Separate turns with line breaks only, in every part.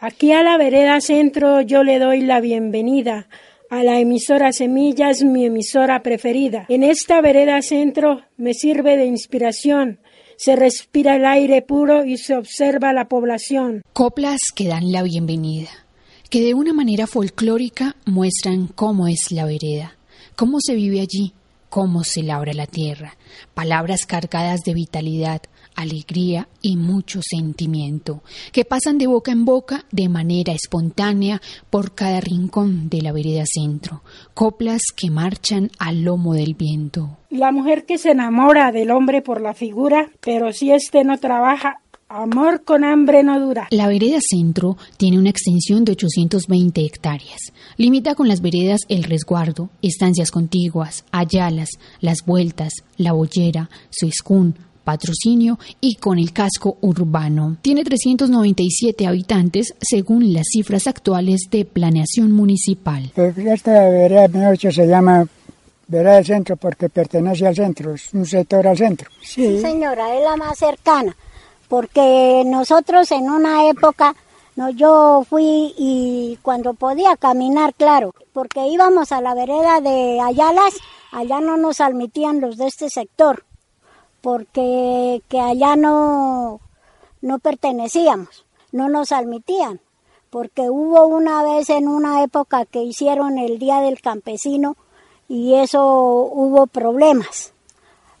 Aquí a la vereda centro yo le doy la bienvenida. A la emisora Semillas, mi emisora preferida. En esta vereda centro me sirve de inspiración. Se respira el aire puro y se observa la población.
Coplas que dan la bienvenida, que de una manera folclórica muestran cómo es la vereda, cómo se vive allí, cómo se labra la tierra. Palabras cargadas de vitalidad, alegría y mucho sentimiento, que pasan de boca en boca de manera espontánea por cada rincón de la vereda centro, coplas que marchan al lomo del viento.
La mujer que se enamora del hombre por la figura, pero si éste no trabaja, Amor con hambre no dura.
La vereda centro tiene una extensión de 820 hectáreas. Limita con las veredas El Resguardo, Estancias Contiguas, Ayalas, Las Vueltas, La Bollera, Suiscún, patrocinio y con el casco urbano. Tiene 397 habitantes según las cifras actuales de planeación municipal.
Esta vereda se llama vereda del centro porque pertenece al centro, es un sector al centro.
Sí. señora, es la más cercana, porque nosotros en una época no, yo fui y cuando podía caminar, claro, porque íbamos a la vereda de Ayalas, allá no nos admitían los de este sector porque que allá no, no pertenecíamos, no nos admitían, porque hubo una vez en una época que hicieron el Día del Campesino y eso hubo problemas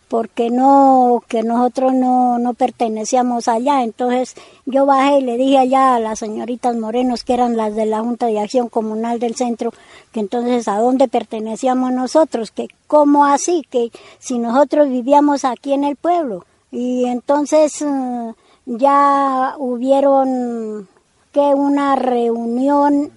porque no, que nosotros no, no pertenecíamos allá. Entonces yo bajé y le dije allá a las señoritas Morenos, que eran las de la Junta de Acción Comunal del Centro, que entonces a dónde pertenecíamos nosotros, que cómo así, que si nosotros vivíamos aquí en el pueblo. Y entonces eh, ya hubieron que una reunión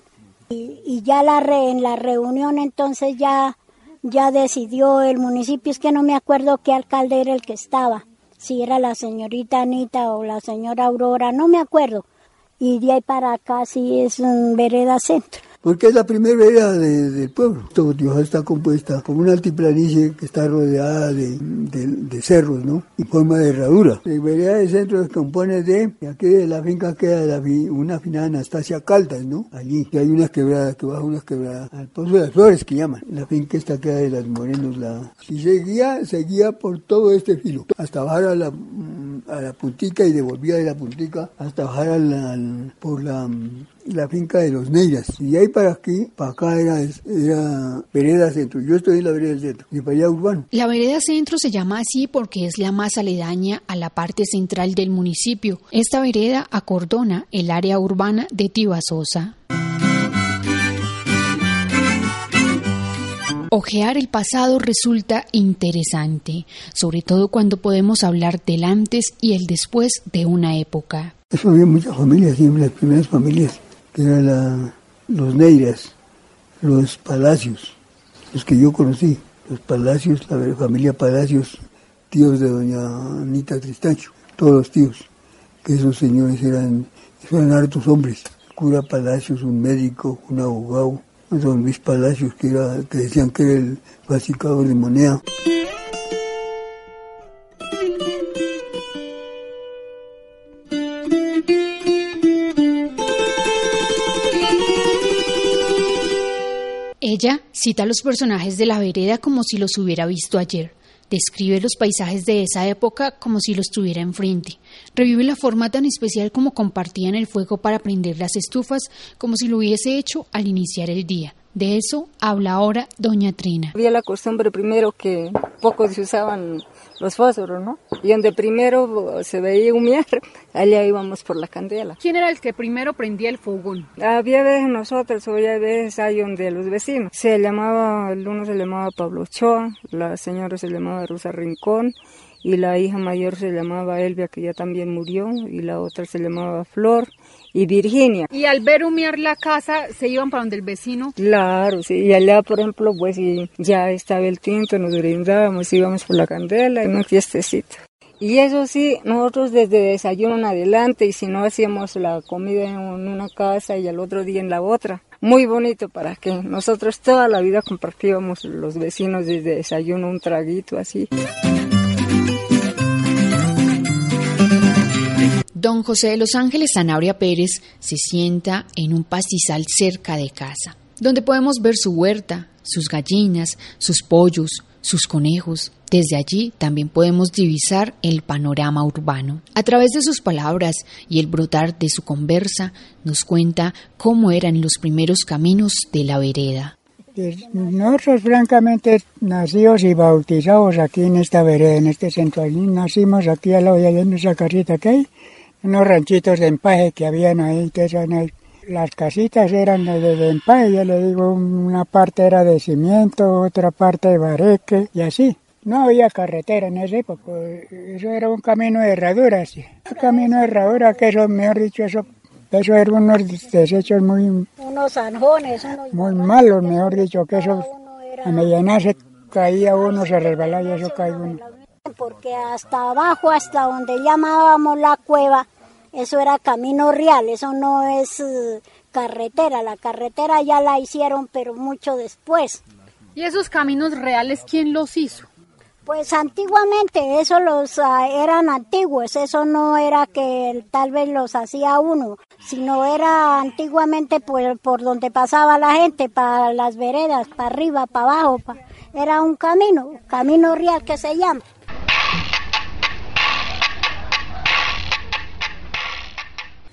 y, ya la en la reunión entonces ya ya decidió el municipio, es que no me acuerdo qué alcalde era el que estaba, si era la señorita Anita o la señora Aurora, no me acuerdo. Y de ahí para acá sí es un vereda centro
porque es la primera vereda del pueblo. Dios está compuesta como una altiplanicie que está rodeada de, cerros, ¿no? Y forma de herradura. La vereda del centro se compone de, aquí de la finca queda una finada Anastasia Caldas, ¿no? Allí, y hay unas quebradas, que baja unas quebradas, al Pozo de las Flores que llaman. La finca está queda de las Morenos, la... Y seguía, seguía por todo este filo, hasta bajar a la, a la puntica y devolvía de la puntica hasta bajar a la, por la la finca de los Neiras. Y ahí para aquí, para acá era, era vereda centro. Yo estoy en la vereda centro, y para allá urbano.
La vereda centro se llama así porque es la más aledaña a la parte central del municipio. Esta vereda acordona el área urbana de Tibasosa. Ojear el pasado resulta interesante, sobre todo cuando podemos hablar del antes y el después de una época.
Eso había muchas familias, siempre las primeras familias que eran los Neiras, los Palacios, los que yo conocí, los Palacios, la familia Palacios, tíos de doña Anita Tristacho, todos los tíos, que esos señores eran, eran hartos hombres, cura Palacios, un médico, un abogado, don Luis Palacios, que, era, que decían que era el básicado de moneda.
Ella cita a los personajes de la vereda como si los hubiera visto ayer. Describe los paisajes de esa época como si los tuviera enfrente. Revive la forma tan especial como compartían el fuego para prender las estufas, como si lo hubiese hecho al iniciar el día. De eso habla ahora doña Trina.
Había la costumbre primero que pocos se usaban los fósforos, ¿no? Y donde primero se veía humear, allá íbamos por la candela.
¿Quién era el que primero prendía el fogón?
Había veces nosotros, o había veces ahí donde los vecinos. Se llamaba, el uno se llamaba Pablo Ochoa, la señora se llamaba Rosa Rincón, y la hija mayor se llamaba Elvia, que ya también murió, y la otra se llamaba Flor, y Virginia.
¿Y al ver humear la casa, se iban para donde el vecino?
Claro, sí, y allá, por ejemplo, pues ya estaba el tinto, nos brindábamos, íbamos por la candela, en una fiestecita. Y eso sí, nosotros desde desayuno en adelante, y si no hacíamos la comida en una casa y al otro día en la otra. Muy bonito para que nosotros toda la vida compartíamos los vecinos desde desayuno un traguito así.
Don José de los Ángeles Sanabria Pérez se sienta en un pastizal cerca de casa, donde podemos ver su huerta, sus gallinas, sus pollos, sus conejos. Desde allí también podemos divisar el panorama urbano. A través de sus palabras y el brotar de su conversa, nos cuenta cómo eran los primeros caminos de la vereda.
Nosotros francamente nacidos y bautizados aquí en esta vereda, en este centro. Nacimos aquí a la en esa casita que hay, unos ranchitos de empaje que habían ahí, las casitas eran de, empaje, ya le digo, una parte era de cimiento, otra parte de bareque y así. No había carretera en esa época, eso era un camino de herradura, sí. Un camino de herradura, que eso, mejor dicho, eso, eso eran unos desechos muy...
Unos zanjones,
Muy malos, mejor dicho, que eso, a mediana se caía uno, se resbalaba y eso caía uno.
Porque hasta abajo, hasta donde llamábamos la cueva, eso era camino real, eso no es eh, carretera, la carretera ya la hicieron pero mucho después.
¿Y esos caminos reales quién los hizo?
Pues antiguamente eso los ah, eran antiguos, eso no era que tal vez los hacía uno, sino era antiguamente por, por donde pasaba la gente, para las veredas, para arriba, para abajo, era un camino, camino real que se llama.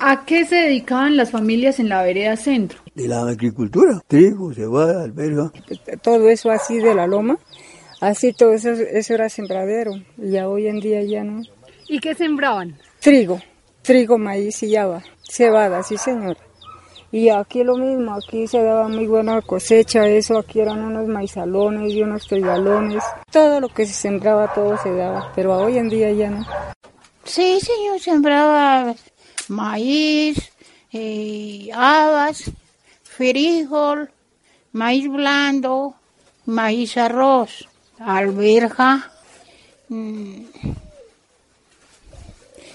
¿A qué se dedicaban las familias en la vereda centro?
De la agricultura, trigo, cebada, alberga.
Todo eso así de la loma Así todo eso, eso era sembradero y ya hoy en día ya no.
¿Y qué sembraban?
Trigo, trigo, maíz y yaba, cebada, sí señor. Y aquí lo mismo, aquí se daba muy buena cosecha, eso, aquí eran unos maizalones y unos trigalones. Todo lo que se sembraba, todo se daba, pero hoy en día ya no.
Sí, señor, sembraba maíz, eh, habas, frijol, maíz blando, maíz arroz alberja mm,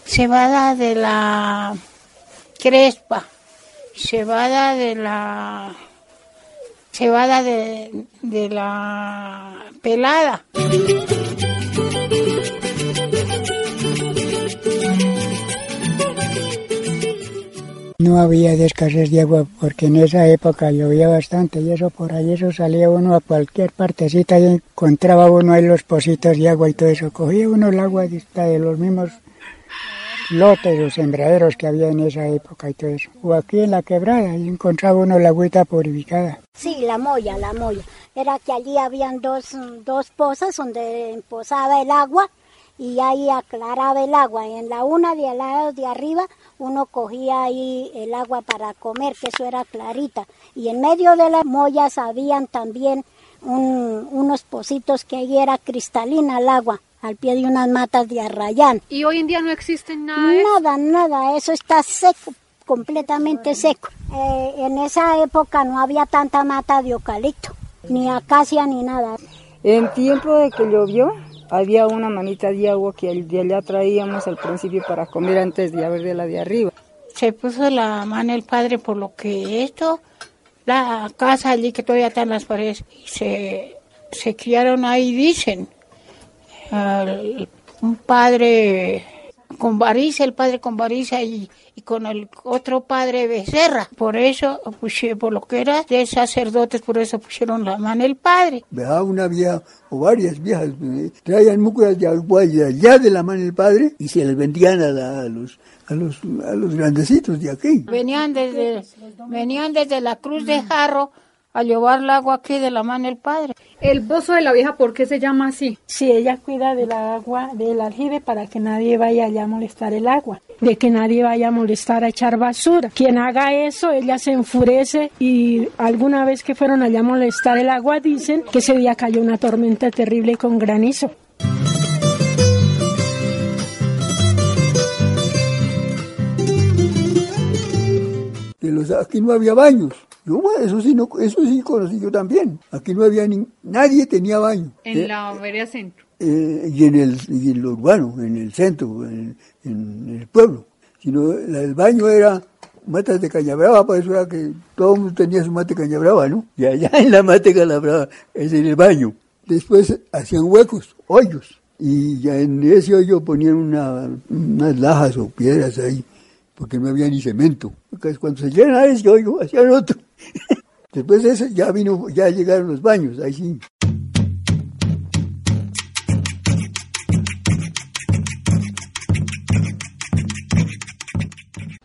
cebada de la crespa, cebada de la cebada de, de la pelada.
No había escasez de agua porque en esa época llovía bastante y eso por ahí eso salía uno a cualquier partecita y encontraba uno ahí los pocitos de agua y todo eso. Cogía uno el agua de los mismos lotes o sembraderos que había en esa época y todo eso. O aquí en la quebrada y encontraba uno la agüita purificada.
Sí, la moya, la moya. Era que allí habían dos, dos pozas donde posaba el agua y ahí aclaraba el agua. En la una de al lado de arriba uno cogía ahí el agua para comer, que eso era clarita. Y en medio de las mollas habían también unos pocitos que ahí era cristalina el agua, al pie de unas matas de arrayán.
¿Y hoy en día no existen nada?
Nada, nada, eso está seco, completamente seco. Eh, en esa época no había tanta mata de eucalipto, ni acacia, ni nada.
En tiempo de que llovió, había una manita de agua que de allá traíamos al principio para comer antes de haber de la de arriba.
Se puso la mano el padre por lo que esto, la casa allí que todavía están las paredes, se, se criaron ahí, dicen. un padre con variza, el padre con variza y, y, con el otro padre Becerra. Por eso, por lo que era de sacerdotes, por eso pusieron la mano el padre.
Vea una vieja o varias viejas eh, traían mucas de agua allá de la mano el padre y se les vendían a, los a los, a los grandecitos de aquí.
Venían desde, venían desde la cruz de Jarro a llevar el agua aquí de la mano del padre.
El pozo de la vieja, ¿por qué se llama así?
Sí, ella cuida del agua, del aljibe para que nadie vaya allá a molestar el agua, de que nadie vaya a molestar a echar basura. Quien haga eso, ella se enfurece y alguna vez que fueron allá a molestar el agua dicen que ese día cayó una tormenta terrible con granizo.
De los, aquí no había baños. Yo, eso sí, no, eso sí conocí yo también. Aquí no había ni, nadie tenía baño.
En eh, la vereda centro.
Eh, y, en el, y en lo urbano, en el centro, en, el pueblo. Sino el baño era matas de caña brava, por eso era que todo el mundo tenía su mate caña brava, ¿no? Y allá en la mate caña brava es en el baño. Después hacían huecos, hoyos, Y ya en ese hoyo ponían una, unas lajas o piedras ahí, porque no había ni cemento. Cuando se llena ese hacían otro. Después de eso ya vino, ya llegaron los baños, ahí sí.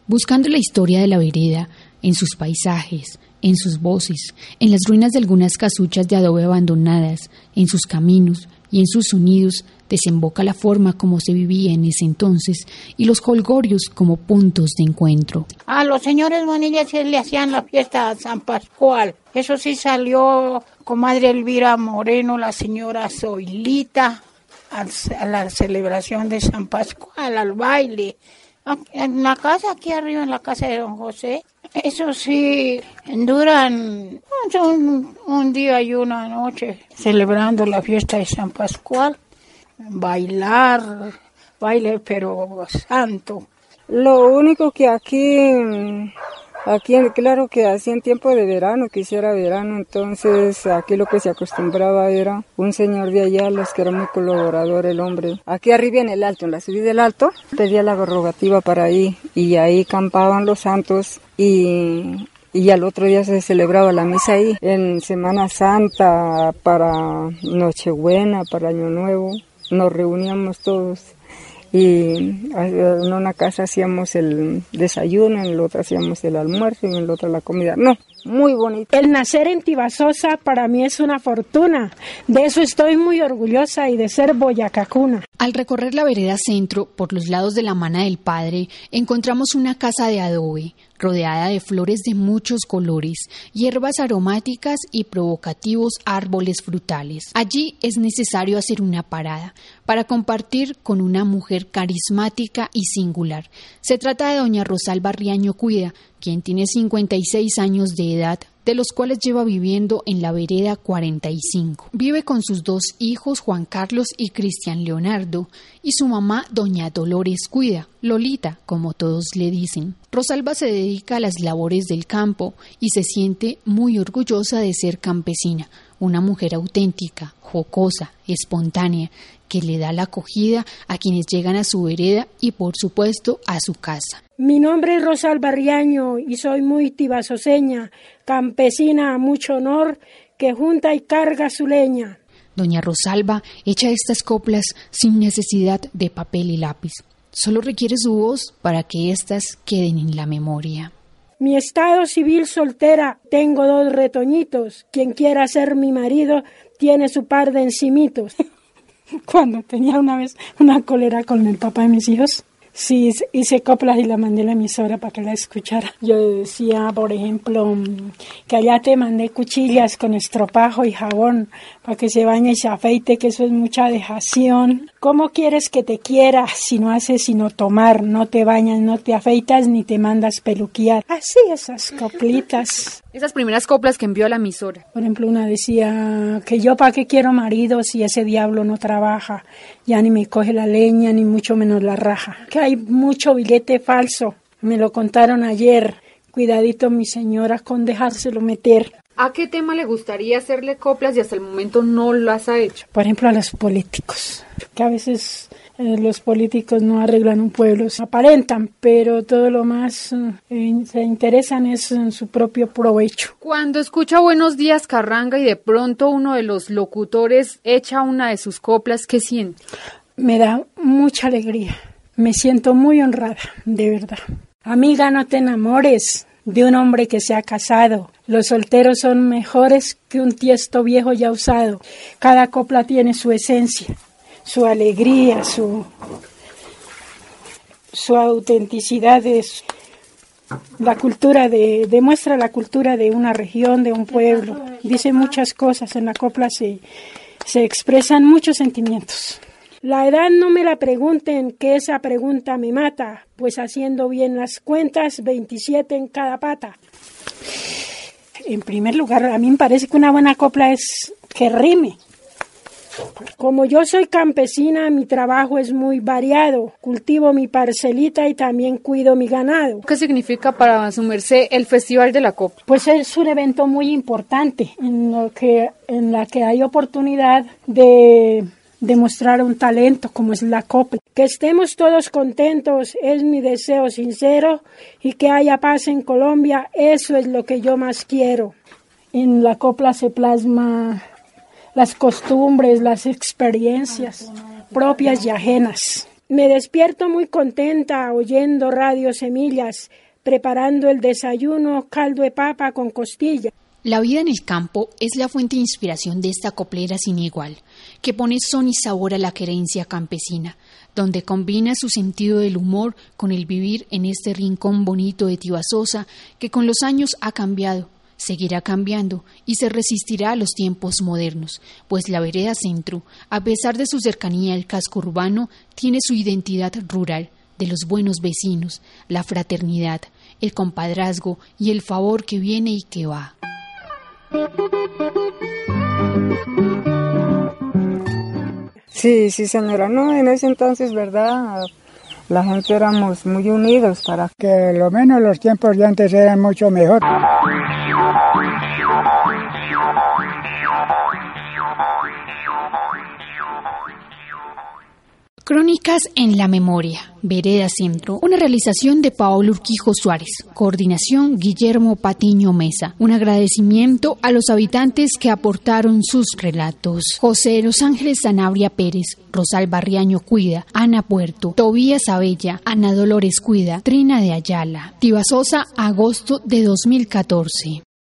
Buscando la historia de la vereda, en sus paisajes, en sus voces, en las ruinas de algunas casuchas de adobe abandonadas, en sus caminos y en sus sonidos, desemboca la forma como se vivía en ese entonces y los holgorios como puntos de encuentro.
A los señores Bonillas sí le hacían la fiesta a San Pascual. Eso sí salió comadre Elvira Moreno, la señora Zoilita, a la celebración de San Pascual, al baile. En la casa, aquí arriba en la casa de don José, eso sí, duran un día y una noche celebrando la fiesta de San Pascual bailar, baile pero santo.
Lo único que aquí, aquí claro que hacía en tiempo de verano, que hiciera verano, entonces aquí lo que se acostumbraba era un señor de allá, los que era muy colaborador el hombre. Aquí arriba en el alto, en la subida del alto, pedía la prerrogativa para ahí y ahí campaban los santos y y al otro día se celebraba la misa ahí, en Semana Santa, para Nochebuena, para Año Nuevo nos reuníamos todos y en una casa hacíamos el desayuno, en la otra hacíamos el almuerzo y en la otra la comida. No, muy bonito.
El nacer en Tibasosa para mí es una fortuna. De eso estoy muy orgullosa y de ser boyacacuna.
Al recorrer la vereda centro, por los lados de la mana del padre, encontramos una casa de adobe, rodeada de flores de muchos colores, hierbas aromáticas y provocativos árboles frutales. Allí es necesario hacer una parada para compartir con una mujer carismática y singular. Se trata de doña Rosalba Riaño Cuida, quien tiene 56 años de edad, de los cuales lleva viviendo en la vereda 45. Vive con sus dos hijos, Juan Carlos y Cristian Leonardo, y su mamá, doña Dolores Cuida, Lolita, como todos le dicen. Rosalba se dedica a las labores del campo y se siente muy orgullosa de ser campesina, una mujer auténtica, jocosa, espontánea, que le da la acogida a quienes llegan a su vereda y por supuesto a su casa.
Mi nombre es Rosalba Riaño y soy muy tibasoseña, campesina a mucho honor, que junta y carga su leña.
Doña Rosalba echa estas coplas sin necesidad de papel y lápiz. Solo requiere su voz para que éstas queden en la memoria.
Mi estado civil soltera, tengo dos retoñitos. Quien quiera ser mi marido tiene su par de encimitos. Cuando tenía una vez una cólera con el papá de mis hijos, Sí, hice coplas y la mandé a la emisora para que la escuchara. Yo decía, por ejemplo, que allá te mandé cuchillas con estropajo y jabón para que se bañe y se afeite, que eso es mucha dejación. ¿Cómo quieres que te quiera si no haces sino tomar, no te bañas, no te afeitas ni te mandas peluquear? Así esas coplitas.
Esas primeras coplas que envió a la emisora.
Por ejemplo, una decía que yo para qué quiero marido si ese diablo no trabaja, ya ni me coge la leña ni mucho menos la raja. Que hay mucho billete falso. Me lo contaron ayer. Cuidadito mi señora con dejárselo meter.
¿A qué tema le gustaría hacerle coplas y hasta el momento no las ha hecho?
Por ejemplo, a los políticos, que a veces eh, los políticos no arreglan un pueblo, se aparentan, pero todo lo más eh, se interesan es en su propio provecho.
Cuando escucha Buenos días Carranga y de pronto uno de los locutores echa una de sus coplas, ¿qué siente?
Me da mucha alegría, me siento muy honrada, de verdad. Amiga, no te enamores, de un hombre que se ha casado. Los solteros son mejores que un tiesto viejo ya usado. Cada copla tiene su esencia, su alegría, su, su autenticidad. Es la cultura de, demuestra la cultura de una región, de un pueblo. Dice muchas cosas. En la copla se, se expresan muchos sentimientos. La edad no me la pregunten, que esa pregunta me mata, pues haciendo bien las cuentas, 27 en cada pata. En primer lugar, a mí me parece que una buena copla es que rime. Como yo soy campesina, mi trabajo es muy variado. Cultivo mi parcelita y también cuido mi ganado.
¿Qué significa para su merced el Festival de la Copla?
Pues es un evento muy importante en, lo que, en la que hay oportunidad de demostrar un talento como es la copla. Que estemos todos contentos es mi deseo sincero y que haya paz en Colombia, eso es lo que yo más quiero. En la copla se plasma las costumbres, las experiencias propias y ajenas. Me despierto muy contenta oyendo Radio Semillas, preparando el desayuno caldo de papa con costilla.
La vida en el campo es la fuente de inspiración de esta coplera sin igual, que pone son y sabor a la querencia campesina, donde combina su sentido del humor con el vivir en este rincón bonito de Tibasosa que con los años ha cambiado, seguirá cambiando y se resistirá a los tiempos modernos, pues la vereda centro, a pesar de su cercanía al casco urbano, tiene su identidad rural, de los buenos vecinos, la fraternidad, el compadrazgo y el favor que viene y que va.
Sí, sí, señora. No, en ese entonces, ¿verdad? La gente éramos muy unidos para
que lo menos los tiempos de antes eran mucho mejor.
Crónicas en la memoria, Vereda Centro, una realización de Paolo Urquijo Suárez, coordinación Guillermo Patiño Mesa, un agradecimiento a los habitantes que aportaron sus relatos. José Los Ángeles Sanabria Pérez, Rosal Barriaño Cuida, Ana Puerto, Tobías Abella, Ana Dolores Cuida, Trina de Ayala, Tibasosa, agosto de 2014.